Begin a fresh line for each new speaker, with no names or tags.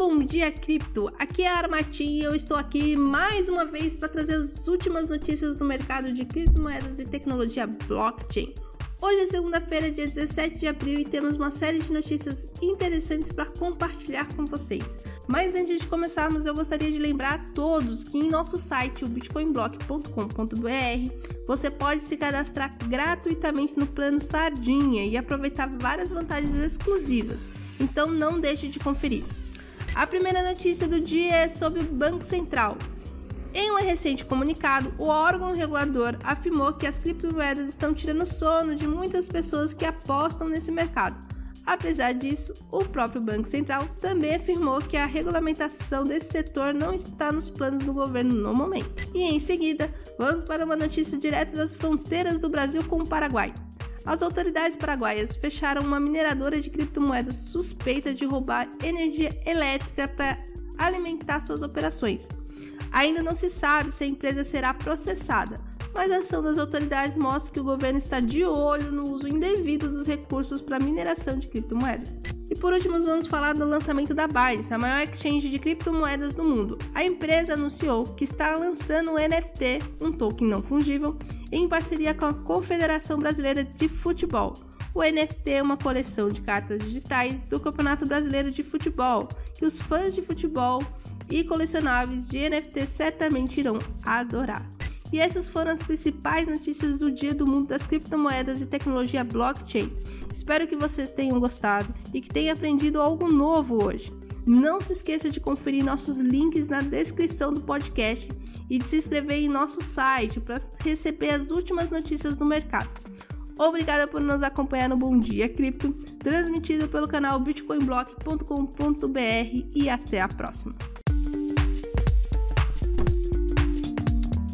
bom dia, cripto! Aqui é a Armatim e eu estou aqui mais uma vez para trazer as últimas notícias do mercado de criptomoedas e tecnologia blockchain. Hoje é segunda-feira, dia 17 de abril, e temos uma série de notícias interessantes para compartilhar com vocês. Mas antes de começarmos, eu gostaria de lembrar a todos que em nosso site, o bitcoinblock.com.br, você pode se cadastrar gratuitamente no plano Sardinha e aproveitar várias vantagens exclusivas. Então não deixe de conferir. A primeira notícia do dia é sobre o Banco Central. Em um recente comunicado, o órgão regulador afirmou que as criptomoedas estão tirando sono de muitas pessoas que apostam nesse mercado. Apesar disso, o próprio Banco Central também afirmou que a regulamentação desse setor não está nos planos do governo no momento. E em seguida, vamos para uma notícia direto das fronteiras do Brasil com o Paraguai. As autoridades paraguaias fecharam uma mineradora de criptomoedas suspeita de roubar energia elétrica para alimentar suas operações. Ainda não se sabe se a empresa será processada, mas a ação das autoridades mostra que o governo está de olho no uso indevido dos recursos para mineração de criptomoedas. E por último, vamos falar do lançamento da Binance, a maior exchange de criptomoedas do mundo. A empresa anunciou que está lançando um NFT, um token não fungível, em parceria com a Confederação Brasileira de Futebol. O NFT é uma coleção de cartas digitais do Campeonato Brasileiro de Futebol, que os fãs de futebol e colecionáveis de NFT certamente irão adorar. E essas foram as principais notícias do dia do mundo das criptomoedas e tecnologia blockchain. Espero que vocês tenham gostado e que tenham aprendido algo novo hoje. Não se esqueça de conferir nossos links na descrição do podcast e de se inscrever em nosso site para receber as últimas notícias do mercado. Obrigada por nos acompanhar no Bom Dia Cripto, transmitido pelo canal bitcoinblock.com.br e até a próxima.